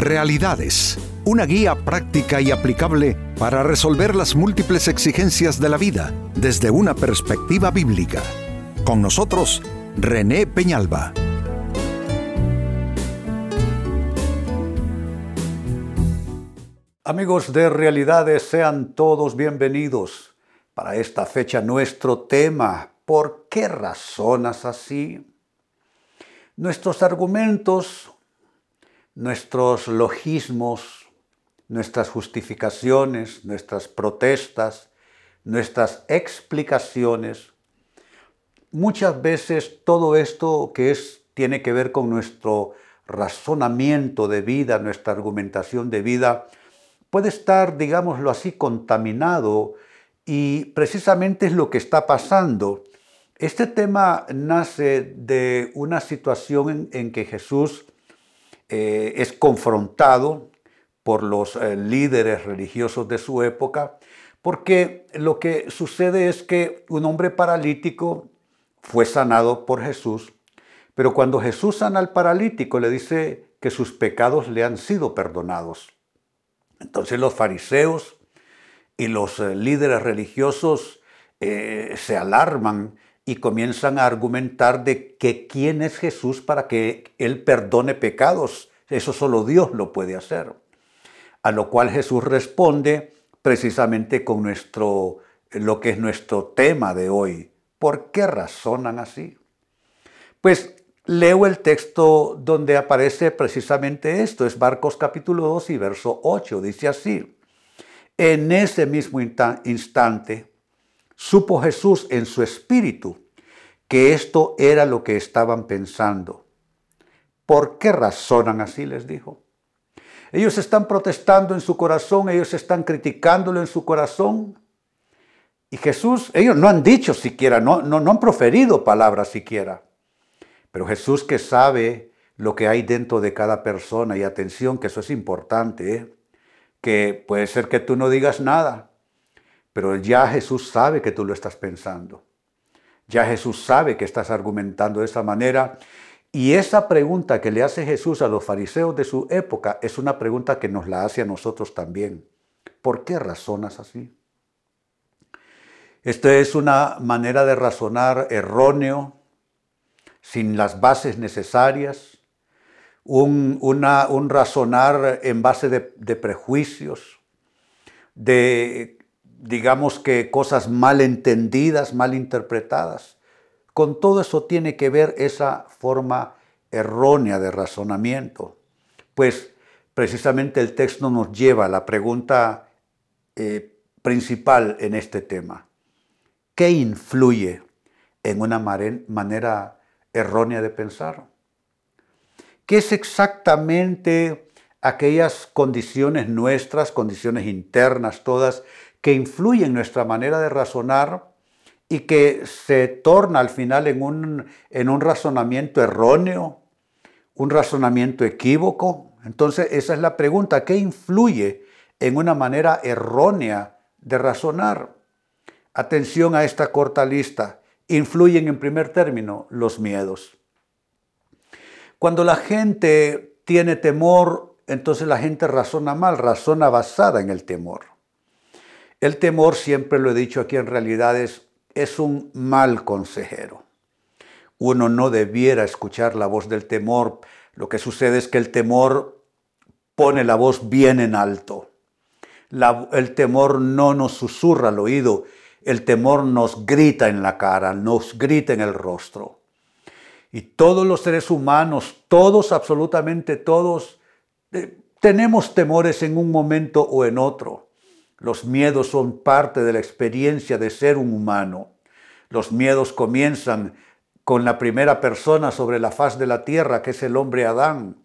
Realidades, una guía práctica y aplicable para resolver las múltiples exigencias de la vida desde una perspectiva bíblica. Con nosotros, René Peñalba. Amigos de Realidades, sean todos bienvenidos. Para esta fecha nuestro tema, ¿por qué razonas así? Nuestros argumentos, nuestros logismos, nuestras justificaciones, nuestras protestas, nuestras explicaciones, muchas veces todo esto que es, tiene que ver con nuestro razonamiento de vida, nuestra argumentación de vida, puede estar, digámoslo así, contaminado y precisamente es lo que está pasando. Este tema nace de una situación en, que Jesús eh, es confrontado por los eh, líderes religiosos de su época, porque lo que sucede es que un hombre paralítico fue sanado por Jesús, pero cuando Jesús sana al paralítico le dice que sus pecados le han sido perdonados. Entonces los fariseos y los eh, líderes religiosos se alarman y comienzan a argumentar de que quién es Jesús para que Él perdone pecados. Eso solo Dios lo puede hacer. A lo cual Jesús responde precisamente con nuestro, lo que es nuestro tema de hoy. ¿Por qué razonan así? Pues leo el texto donde aparece precisamente esto, es Marcos capítulo 2 y verso 8, dice así, en ese mismo instante Supo Jesús en su espíritu que esto era lo que estaban pensando. ¿Por qué razonan así? les dijo. Ellos están protestando en su corazón, ellos están criticándolo en su corazón. Y Jesús, ellos no han dicho siquiera, no, no, han proferido palabras siquiera. Pero Jesús que sabe lo que hay dentro de cada persona, y atención, que eso es importante, ¿eh? que puede ser que tú no digas nada, pero ya Jesús sabe que tú lo estás pensando. Ya Jesús sabe que estás argumentando de esa manera. Y esa pregunta que le hace Jesús a los fariseos de su época es una pregunta que nos la hace a nosotros también. ¿Por qué razonas así? Esta es una manera de razonar erróneo, sin las bases necesarias, un, razonar en base de prejuicios, de digamos que cosas mal entendidas, mal interpretadas. Con todo eso tiene que ver esa forma errónea de razonamiento. Pues precisamente el texto nos lleva a la pregunta eh, principal en este tema. ¿Qué influye en una manera errónea de pensar? ¿Qué es exactamente aquellas condiciones nuestras, condiciones internas todas, que influye en nuestra manera de razonar y que se torna al final en un, en un razonamiento erróneo, un razonamiento equívoco. Entonces esa es la pregunta, ¿qué influye en una manera errónea de razonar? Atención a esta corta lista. Influyen en primer término los miedos. Cuando la gente tiene temor, entonces la gente razona mal, razona basada en el temor. El temor, siempre lo he dicho aquí en realidades, es un mal consejero. Uno no debiera escuchar la voz del temor. Lo que sucede es que el temor pone la voz bien en alto. el temor no nos susurra al oído, el temor nos grita en la cara, nos grita en el rostro. Y todos los seres humanos, todos, absolutamente todos, eh, tenemos temores en un momento o en otro. Los miedos son parte de la experiencia de ser un humano. Los miedos comienzan con la primera persona sobre la faz de la tierra, que es el hombre Adán.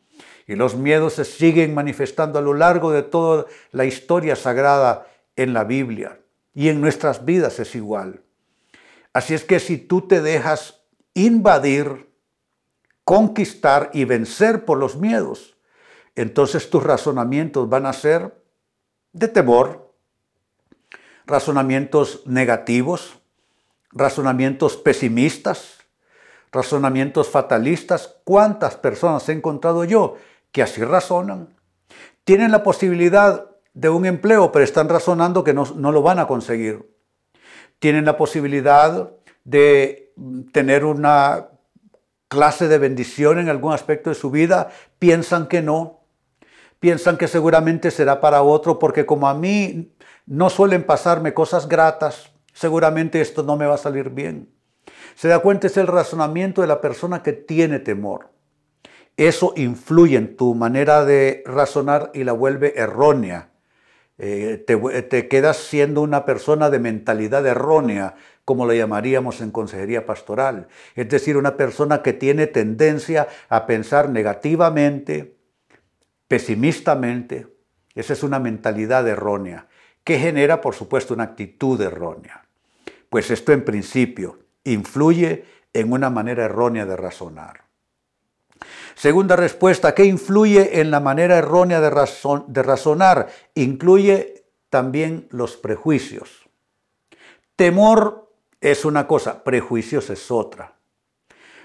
Y los miedos se siguen manifestando a lo largo de toda la historia sagrada en la Biblia. Y en nuestras vidas es igual. Así es que si tú te dejas invadir, conquistar y vencer por los miedos, entonces tus razonamientos van a ser de temor, razonamientos negativos, razonamientos pesimistas, razonamientos fatalistas. ¿Cuántas personas he encontrado yo que así razonan? Tienen la posibilidad de un empleo, pero están razonando que no, lo van a conseguir. Tienen la posibilidad de tener una clase de bendición en algún aspecto de su vida, piensan que no, piensan que seguramente será para otro, porque como a mí no suelen pasarme cosas gratas, seguramente esto no me va a salir bien. Se da cuenta, es el razonamiento de la persona que tiene temor. Eso influye en tu manera de razonar y la vuelve errónea. Eh, te, te, quedas siendo una persona de mentalidad errónea, como lo llamaríamos en consejería pastoral. Es decir, una persona que tiene tendencia a pensar negativamente, pesimistamente. Esa es una mentalidad errónea, que genera, por supuesto, una actitud errónea. Pues esto en principio influye en una manera errónea de razonar. Segunda respuesta, ¿qué influye en la manera errónea de, de razonar? Incluye también los prejuicios. Temor es una cosa, prejuicios es otra.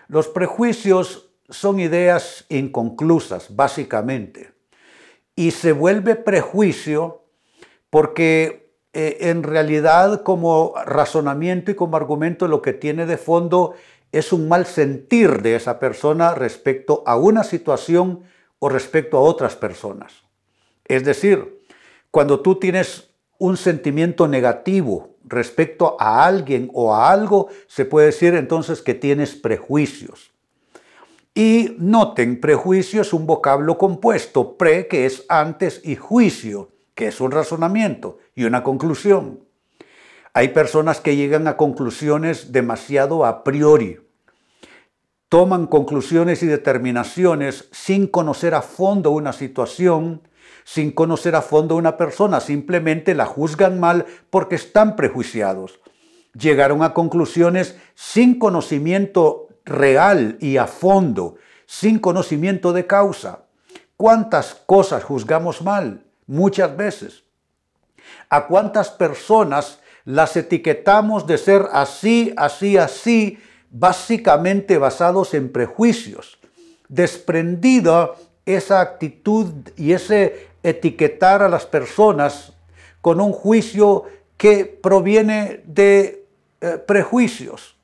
Los prejuicios son ideas inconclusas, básicamente, y se vuelve prejuicio porque eh, en realidad como razonamiento y como argumento lo que tiene de fondo es un mal sentir de esa persona respecto a una situación o respecto a otras personas. Es decir, cuando tú tienes un sentimiento negativo respecto a alguien o a algo, se puede decir entonces que tienes prejuicios. Y noten, prejuicio es un vocablo compuesto, pre que es antes y juicio, que es un razonamiento y una conclusión. Hay personas que llegan a conclusiones demasiado a priori. Toman conclusiones y determinaciones sin conocer a fondo una situación, sin conocer a fondo una persona, simplemente la juzgan mal porque están prejuiciados. Llegaron a conclusiones sin conocimiento real y a fondo, sin conocimiento de causa. ¿Cuántas cosas juzgamos mal? Muchas veces. ¿A cuántas personas las etiquetamos de ser así, así, así, básicamente basados en prejuicios. Desprendida esa actitud y ese etiquetar a las personas con un juicio que proviene de eh, prejuicios.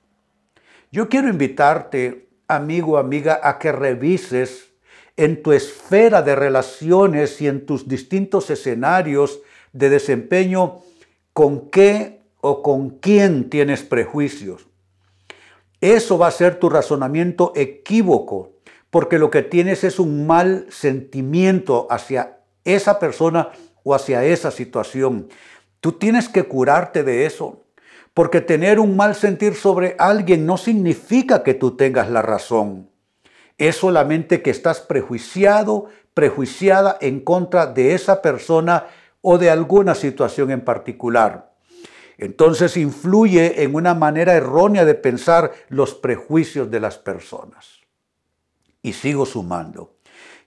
Yo quiero invitarte, amigo, amiga, a que revises en tu esfera de relaciones y en tus distintos escenarios de desempeño con qué o con quién tienes prejuicios. Eso va a ser tu razonamiento equívoco, porque lo que tienes es un mal sentimiento hacia esa persona o hacia esa situación. Tú tienes que curarte de eso, porque tener un mal sentir sobre alguien no significa que tú tengas la razón. Es solamente que estás prejuiciado, prejuiciada en contra de esa persona o de alguna situación en particular. Entonces influye en una manera errónea de pensar los prejuicios de las personas. Y sigo sumando.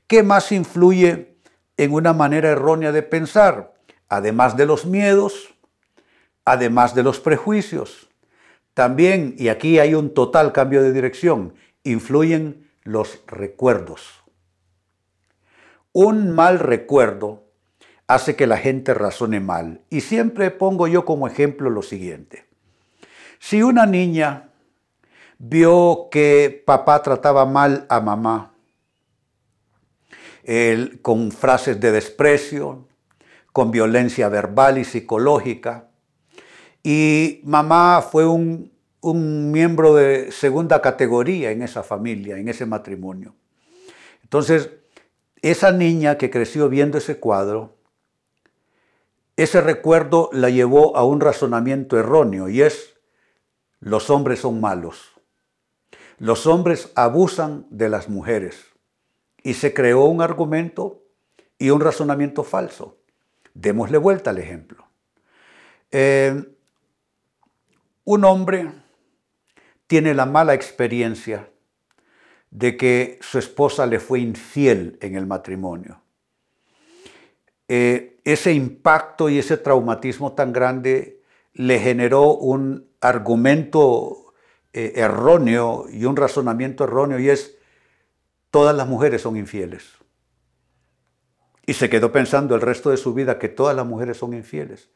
¿Qué más influye en una manera errónea de pensar? Además de los miedos, además de los prejuicios. También, y aquí hay un total cambio de dirección, influyen los recuerdos. Un mal recuerdo hace que la gente razone mal. Y siempre pongo yo como ejemplo lo siguiente. Si una niña vio que papá trataba mal a mamá, con frases de desprecio, con violencia verbal y psicológica, y mamá fue un, un miembro de segunda categoría en esa familia, en ese matrimonio. Entonces, esa niña que creció viendo ese cuadro, ese recuerdo la llevó a un razonamiento erróneo y es, los hombres son malos. Los hombres abusan de las mujeres. Y se creó un argumento y un razonamiento falso. Démosle vuelta al ejemplo. Eh, un hombre tiene la mala experiencia de que su esposa le fue infiel en el matrimonio. Eh, ese impacto y ese traumatismo tan grande le generó un argumento eh, erróneo y un razonamiento erróneo y es, todas las mujeres son infieles. y se quedó pensando el resto de su vida que todas las mujeres son infieles,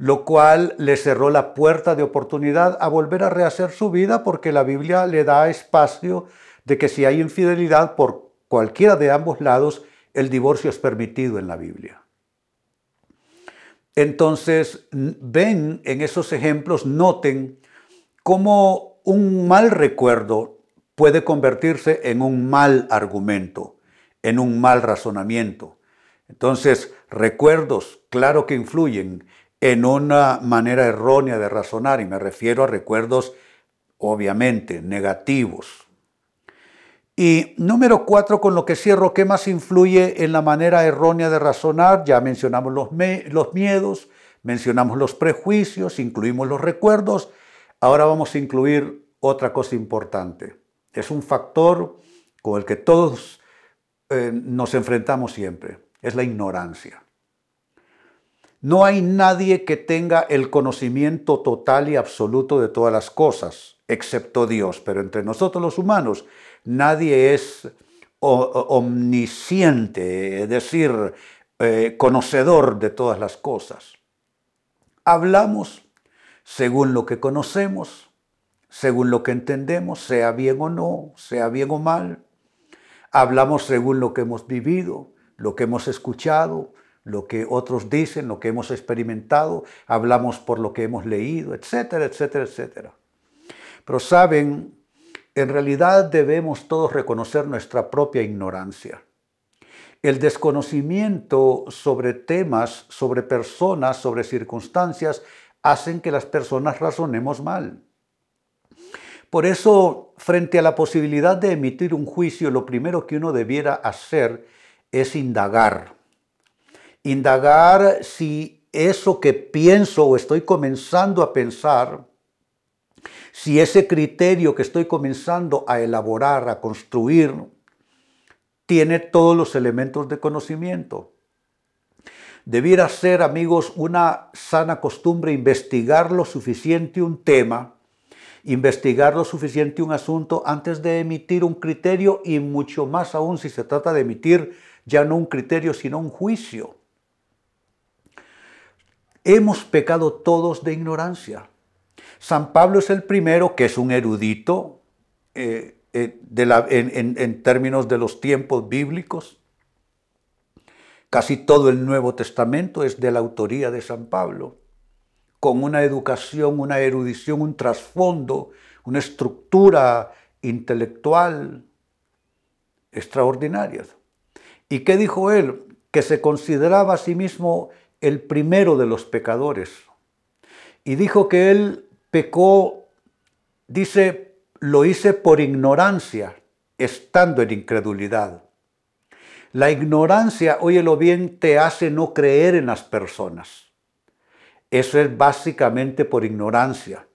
lo cual le cerró la puerta de oportunidad a volver a rehacer su vida porque la Biblia le da espacio de que si hay infidelidad por cualquiera de ambos lados, el divorcio es permitido en la Biblia. Entonces, ven en esos ejemplos, noten cómo un mal recuerdo puede convertirse en un mal argumento, en un mal razonamiento. Entonces, recuerdos, claro que influyen en una manera errónea de razonar, y me refiero a recuerdos obviamente negativos. Y número cuatro, con lo que cierro, ¿qué más influye en la manera errónea de razonar? Ya mencionamos los, los miedos, mencionamos los prejuicios, incluimos los recuerdos. Ahora vamos a incluir otra cosa importante. Es un factor con el que todos eh, nos enfrentamos siempre es la ignorancia. No hay nadie que tenga el conocimiento total y absoluto de todas las cosas, excepto Dios, pero entre nosotros los humanos nadie es omnisciente, es decir, eh, conocedor de todas las cosas. Hablamos según lo que conocemos, según lo que entendemos, sea bien o no, sea bien o mal. Hablamos según lo que hemos vivido, lo que hemos escuchado, lo que otros dicen, lo que hemos experimentado, hablamos por lo que hemos leído, etcétera, etcétera, etcétera. Pero saben, en realidad debemos todos reconocer nuestra propia ignorancia. El desconocimiento sobre temas, sobre personas, sobre circunstancias, hacen que las personas razonemos mal. Por eso, frente a la posibilidad de emitir un juicio, lo primero que uno debiera hacer es indagar. Indagar si eso que pienso o estoy comenzando a pensar, si ese criterio que estoy comenzando a elaborar, a construir, tiene todos los elementos de conocimiento. Debiera ser, amigos, una sana costumbre investigar lo suficiente un tema investigar lo suficiente un asunto antes de emitir un criterio y mucho más aún si se trata de emitir ya no un criterio, sino un juicio. Hemos pecado todos de ignorancia. San Pablo es el primero que es un erudito eh, eh, en términos de los tiempos bíblicos. Casi todo el Nuevo Testamento es de la autoría de San Pablo, con una educación, una erudición, un trasfondo, una estructura intelectual extraordinaria. ¿Y qué dijo él? Que se consideraba a sí mismo el primero de los pecadores. Y dijo que él pecó, dice, lo hice por ignorancia, estando en incredulidad. La ignorancia, óyelo bien, te hace no creer en las personas. Eso es básicamente por ignorancia.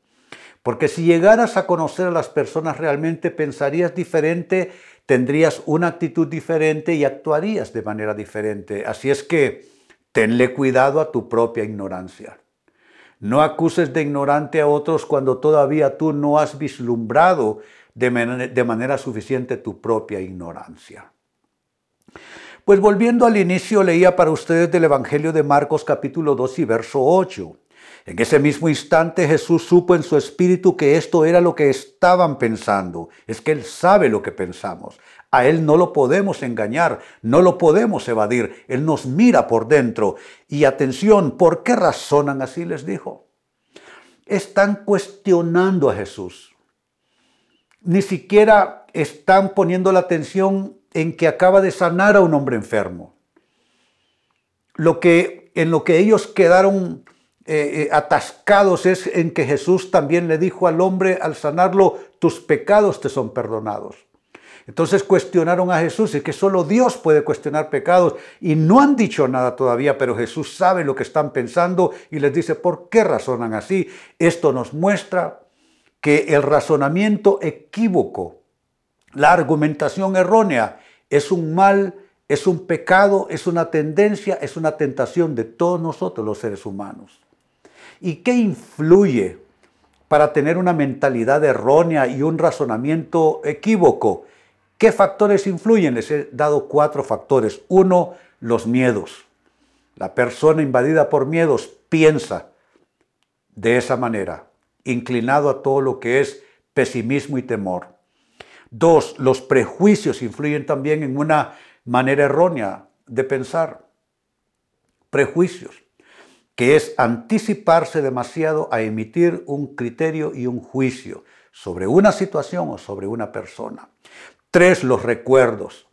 Porque si llegaras a conocer a las personas realmente pensarías diferente tendrías una actitud diferente y actuarías de manera diferente. Así es que tenle cuidado a tu propia ignorancia. No acuses de ignorante a otros cuando todavía tú no has vislumbrado de, manera suficiente tu propia ignorancia. Pues volviendo al inicio, leía para ustedes del Evangelio de Marcos capítulo 2 y verso 8. En ese mismo instante Jesús supo en su espíritu que esto era lo que estaban pensando. Es que Él sabe lo que pensamos. A Él no lo podemos engañar, no lo podemos evadir. Él nos mira por dentro. Y atención, ¿por qué razonan así? Les dijo. Están cuestionando a Jesús. Ni siquiera están poniendo la atención en que acaba de sanar a un hombre enfermo. Lo que, en lo que ellos quedaron eh, eh, atascados es en que Jesús también le dijo al hombre al sanarlo, tus pecados te son perdonados. Entonces cuestionaron a Jesús, y que solo Dios puede cuestionar pecados y no han dicho nada todavía, pero Jesús sabe lo que están pensando y les dice, ¿por qué razonan así? Esto nos muestra que el razonamiento equívoco, la argumentación errónea, es un mal, es un pecado, es una tendencia, es una tentación de todos nosotros los seres humanos. ¿Y qué influye para tener una mentalidad errónea y un razonamiento equívoco? ¿Qué factores influyen? Les he dado cuatro factores. Uno, los miedos. La persona invadida por miedos piensa de esa manera, inclinado a todo lo que es pesimismo y temor. Dos, los prejuicios influyen también en una manera errónea de pensar. Prejuicios, que es anticiparse demasiado a emitir un criterio y un juicio sobre una situación o sobre una persona. Tres, los recuerdos.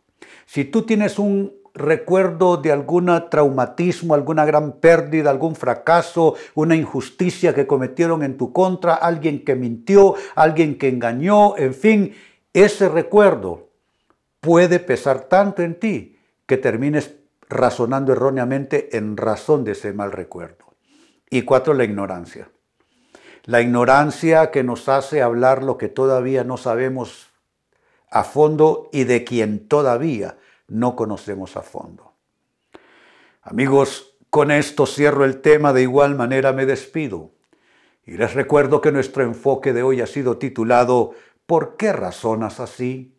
Si tú tienes un recuerdo de algún traumatismo, alguna gran pérdida, algún fracaso, una injusticia que cometieron en tu contra, alguien que mintió, alguien que engañó, en fin, ese recuerdo puede pesar tanto en ti que termines razonando erróneamente en razón de ese mal recuerdo. Y cuatro, la ignorancia. La ignorancia que nos hace hablar lo que todavía no sabemos a fondo y de quien todavía no conocemos a fondo. Amigos, con esto cierro el tema, de igual manera me despido. Y les recuerdo que nuestro enfoque de hoy ha sido titulado ¿Por qué razonas así?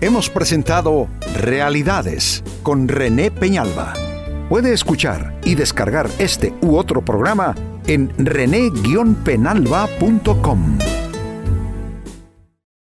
Hemos presentado Realidades con René Peñalba. Puede escuchar y descargar este u otro programa en rene-penalba.com.